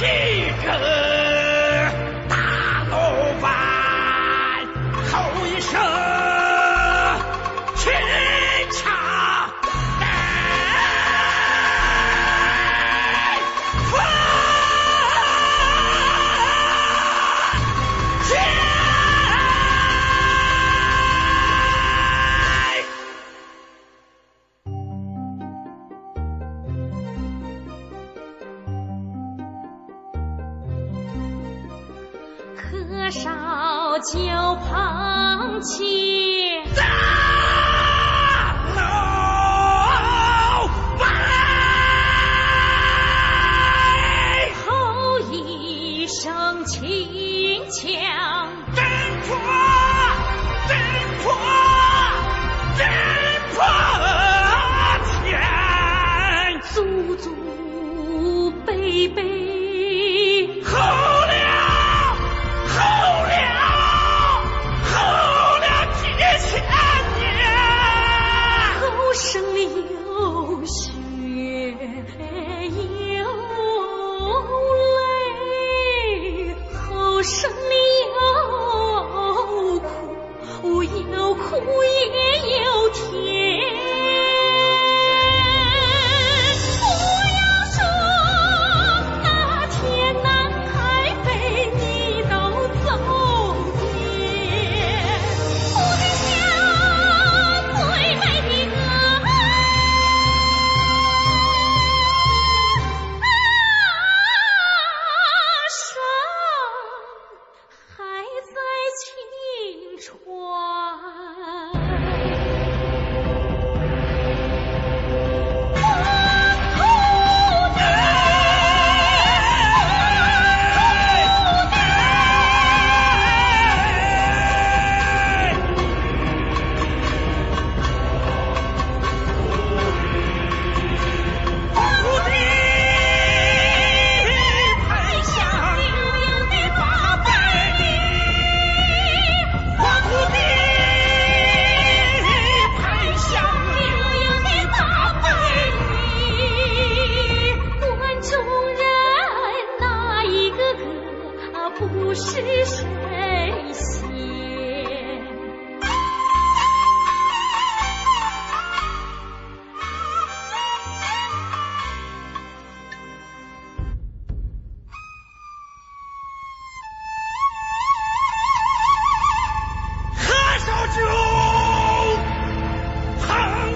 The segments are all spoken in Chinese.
Chica! 喝烧酒，捧起大碗，吼一声，青枪震破，震破，震破天，祖祖辈辈。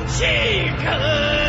谢可。